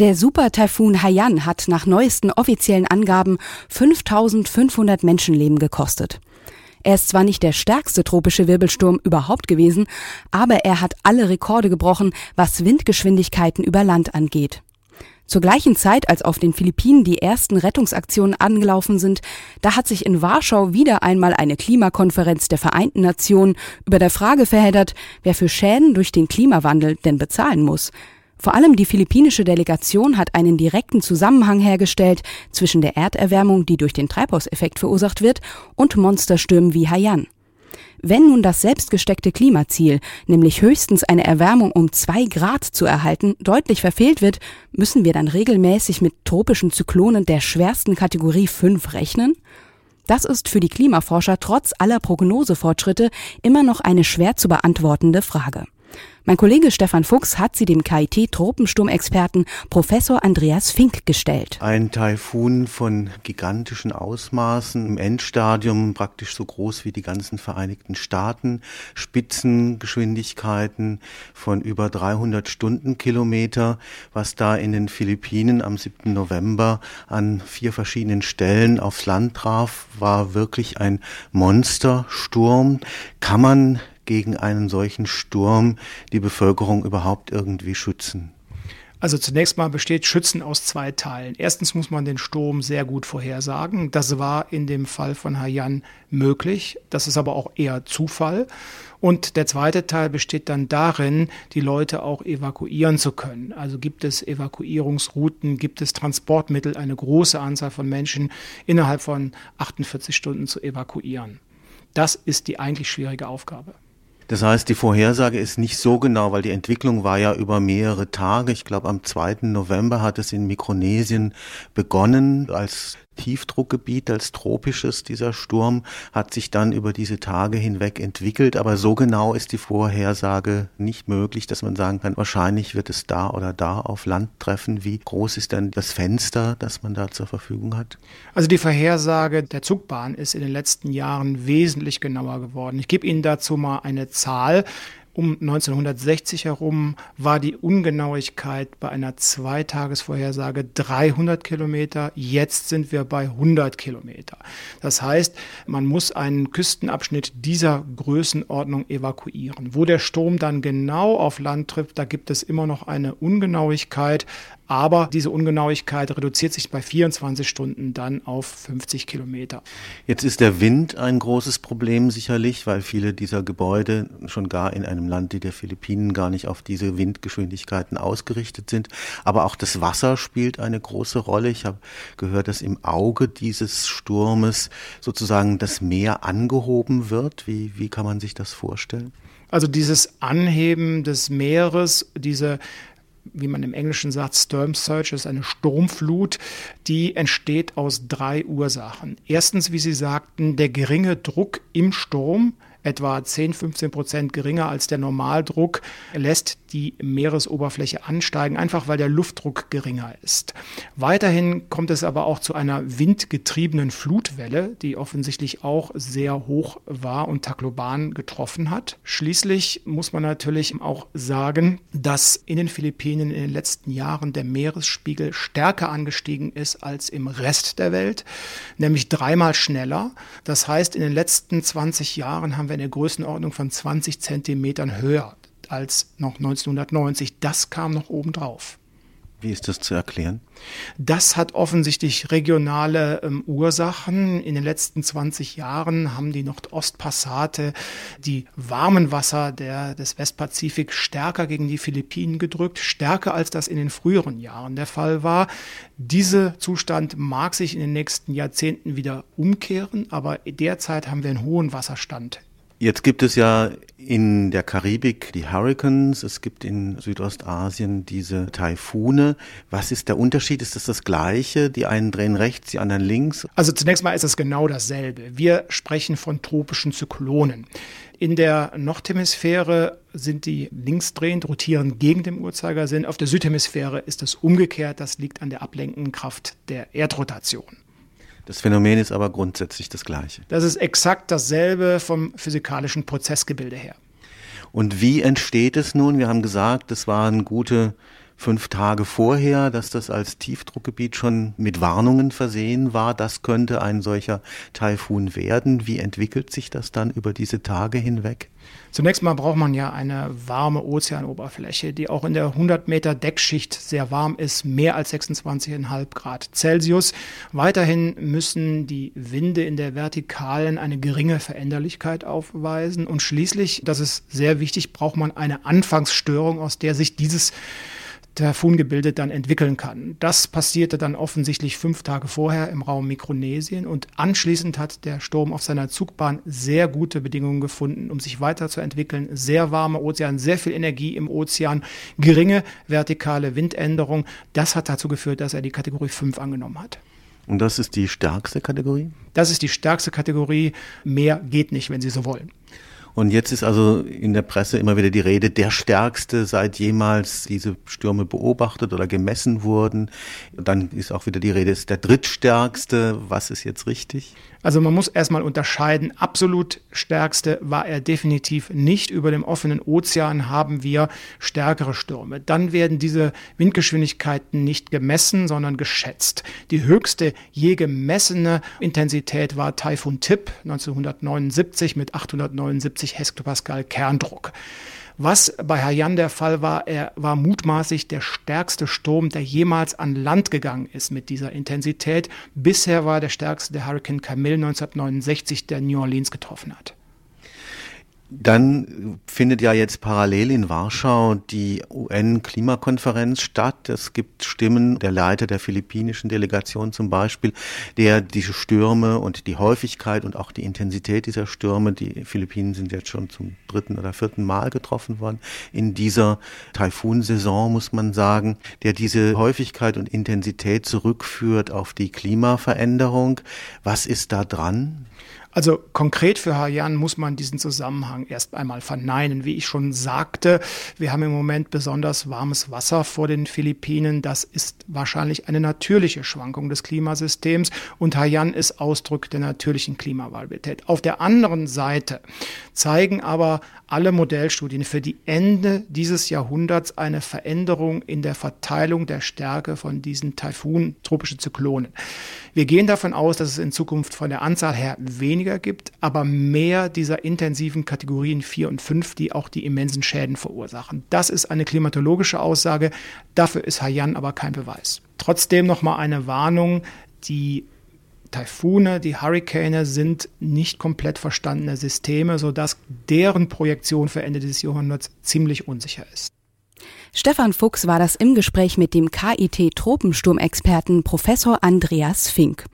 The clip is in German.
Der Super-Taifun Haiyan hat nach neuesten offiziellen Angaben 5500 Menschenleben gekostet. Er ist zwar nicht der stärkste tropische Wirbelsturm überhaupt gewesen, aber er hat alle Rekorde gebrochen, was Windgeschwindigkeiten über Land angeht. Zur gleichen Zeit, als auf den Philippinen die ersten Rettungsaktionen angelaufen sind, da hat sich in Warschau wieder einmal eine Klimakonferenz der Vereinten Nationen über der Frage verheddert, wer für Schäden durch den Klimawandel denn bezahlen muss. Vor allem die philippinische Delegation hat einen direkten Zusammenhang hergestellt zwischen der Erderwärmung, die durch den Treibhauseffekt verursacht wird, und Monsterstürmen wie Haiyan. Wenn nun das selbstgesteckte Klimaziel, nämlich höchstens eine Erwärmung um zwei Grad zu erhalten, deutlich verfehlt wird, müssen wir dann regelmäßig mit tropischen Zyklonen der schwersten Kategorie 5 rechnen? Das ist für die Klimaforscher trotz aller Prognosefortschritte immer noch eine schwer zu beantwortende Frage. Mein Kollege Stefan Fuchs hat sie dem KIT-Tropensturmexperten Professor Andreas Fink gestellt. Ein Taifun von gigantischen Ausmaßen, im Endstadium praktisch so groß wie die ganzen Vereinigten Staaten, Spitzengeschwindigkeiten von über 300 Stundenkilometer, was da in den Philippinen am 7. November an vier verschiedenen Stellen aufs Land traf, war wirklich ein Monstersturm. Kann man gegen einen solchen Sturm die Bevölkerung überhaupt irgendwie schützen? Also zunächst mal besteht Schützen aus zwei Teilen. Erstens muss man den Sturm sehr gut vorhersagen. Das war in dem Fall von Haiyan möglich. Das ist aber auch eher Zufall. Und der zweite Teil besteht dann darin, die Leute auch evakuieren zu können. Also gibt es Evakuierungsrouten, gibt es Transportmittel, eine große Anzahl von Menschen innerhalb von 48 Stunden zu evakuieren. Das ist die eigentlich schwierige Aufgabe. Das heißt, die Vorhersage ist nicht so genau, weil die Entwicklung war ja über mehrere Tage. Ich glaube, am 2. November hat es in Mikronesien begonnen als Tiefdruckgebiet, als tropisches. Dieser Sturm hat sich dann über diese Tage hinweg entwickelt, aber so genau ist die Vorhersage nicht möglich, dass man sagen kann, wahrscheinlich wird es da oder da auf Land treffen. Wie groß ist denn das Fenster, das man da zur Verfügung hat? Also die Vorhersage der Zugbahn ist in den letzten Jahren wesentlich genauer geworden. Ich gebe Ihnen dazu mal eine Zahl. Um 1960 herum war die Ungenauigkeit bei einer Zweitagesvorhersage 300 Kilometer. Jetzt sind wir bei 100 Kilometer. Das heißt, man muss einen Küstenabschnitt dieser Größenordnung evakuieren. Wo der Sturm dann genau auf Land trifft, da gibt es immer noch eine Ungenauigkeit. Aber diese Ungenauigkeit reduziert sich bei 24 Stunden dann auf 50 Kilometer. Jetzt ist der Wind ein großes Problem sicherlich, weil viele dieser Gebäude schon gar in einem Land wie der Philippinen gar nicht auf diese Windgeschwindigkeiten ausgerichtet sind. Aber auch das Wasser spielt eine große Rolle. Ich habe gehört, dass im Auge dieses Sturmes sozusagen das Meer angehoben wird. Wie, wie kann man sich das vorstellen? Also dieses Anheben des Meeres, diese wie man im Englischen sagt, Storm Surge ist eine Sturmflut, die entsteht aus drei Ursachen. Erstens, wie Sie sagten, der geringe Druck im Sturm, etwa 10, 15 Prozent geringer als der Normaldruck, lässt die Meeresoberfläche ansteigen, einfach weil der Luftdruck geringer ist. Weiterhin kommt es aber auch zu einer windgetriebenen Flutwelle, die offensichtlich auch sehr hoch war und Tacloban getroffen hat. Schließlich muss man natürlich auch sagen, dass in den Philippinen in den letzten Jahren der Meeresspiegel stärker angestiegen ist als im Rest der Welt, nämlich dreimal schneller. Das heißt, in den letzten 20 Jahren haben wir eine Größenordnung von 20 Zentimetern höher als noch 1990. Das kam noch obendrauf. Wie ist das zu erklären? Das hat offensichtlich regionale ähm, Ursachen. In den letzten 20 Jahren haben die Nordostpassate die warmen Wasser der, des Westpazifik stärker gegen die Philippinen gedrückt, stärker als das in den früheren Jahren der Fall war. Dieser Zustand mag sich in den nächsten Jahrzehnten wieder umkehren, aber derzeit haben wir einen hohen Wasserstand Jetzt gibt es ja in der Karibik die Hurricanes, es gibt in Südostasien diese Taifune. Was ist der Unterschied? Ist das das gleiche? Die einen drehen rechts, die anderen links? Also zunächst mal ist es genau dasselbe. Wir sprechen von tropischen Zyklonen. In der Nordhemisphäre sind die linksdrehend, rotieren gegen den Uhrzeigersinn. Auf der Südhemisphäre ist es umgekehrt. Das liegt an der ablenkenden Kraft der Erdrotation. Das Phänomen ist aber grundsätzlich das gleiche. Das ist exakt dasselbe vom physikalischen Prozessgebilde her. Und wie entsteht es nun? Wir haben gesagt, es waren gute fünf Tage vorher, dass das als Tiefdruckgebiet schon mit Warnungen versehen war. Das könnte ein solcher Taifun werden. Wie entwickelt sich das dann über diese Tage hinweg? Zunächst mal braucht man ja eine warme Ozeanoberfläche, die auch in der 100 Meter Deckschicht sehr warm ist, mehr als 26,5 Grad Celsius. Weiterhin müssen die Winde in der Vertikalen eine geringe Veränderlichkeit aufweisen. Und schließlich, das ist sehr wichtig, braucht man eine Anfangsstörung, aus der sich dieses Taifun-Gebilde dann entwickeln kann. Das passierte dann offensichtlich fünf Tage vorher im Raum Mikronesien und anschließend hat der Sturm auf seiner Zugbahn sehr gute Bedingungen gefunden, um sich weiterzuentwickeln. Sehr warme Ozean, sehr viel Energie im Ozean, geringe vertikale Windänderung. Das hat dazu geführt, dass er die Kategorie 5 angenommen hat. Und das ist die stärkste Kategorie? Das ist die stärkste Kategorie. Mehr geht nicht, wenn Sie so wollen. Und jetzt ist also in der Presse immer wieder die Rede, der stärkste, seit jemals diese Stürme beobachtet oder gemessen wurden. Dann ist auch wieder die Rede, ist der drittstärkste. Was ist jetzt richtig? Also man muss erstmal unterscheiden. Absolut stärkste war er definitiv nicht. Über dem offenen Ozean haben wir stärkere Stürme. Dann werden diese Windgeschwindigkeiten nicht gemessen, sondern geschätzt. Die höchste je gemessene Intensität war Taifun Tip 1979 mit 879 Hektopascal Kerndruck. Was bei Haiyan der Fall war, er war mutmaßlich der stärkste Sturm, der jemals an Land gegangen ist mit dieser Intensität. Bisher war der stärkste der Hurricane Camille 1969, der New Orleans getroffen hat. Dann findet ja jetzt parallel in Warschau die UN-Klimakonferenz statt. Es gibt Stimmen, der Leiter der philippinischen Delegation zum Beispiel, der diese Stürme und die Häufigkeit und auch die Intensität dieser Stürme, die Philippinen sind jetzt schon zum dritten oder vierten Mal getroffen worden in dieser Taifunsaison, muss man sagen, der diese Häufigkeit und Intensität zurückführt auf die Klimaveränderung. Was ist da dran? Also konkret für Haiyan muss man diesen Zusammenhang erst einmal verneinen. Wie ich schon sagte, wir haben im Moment besonders warmes Wasser vor den Philippinen. Das ist wahrscheinlich eine natürliche Schwankung des Klimasystems und Haiyan ist Ausdruck der natürlichen Klimavariabilität. Auf der anderen Seite zeigen aber alle Modellstudien für die Ende dieses Jahrhunderts eine Veränderung in der Verteilung der Stärke von diesen Taifun, tropische Zyklonen. Wir gehen davon aus, dass es in Zukunft von der Anzahl her weniger gibt, aber mehr dieser intensiven Kategorien 4 und 5, die auch die immensen Schäden verursachen. Das ist eine klimatologische Aussage, dafür ist Haiyan aber kein Beweis. Trotzdem nochmal eine Warnung, die Taifune, die Hurrikane sind nicht komplett verstandene Systeme, sodass deren Projektion für Ende des Jahrhunderts ziemlich unsicher ist. Stefan Fuchs war das im Gespräch mit dem KIT-Tropensturmexperten Professor Andreas Fink.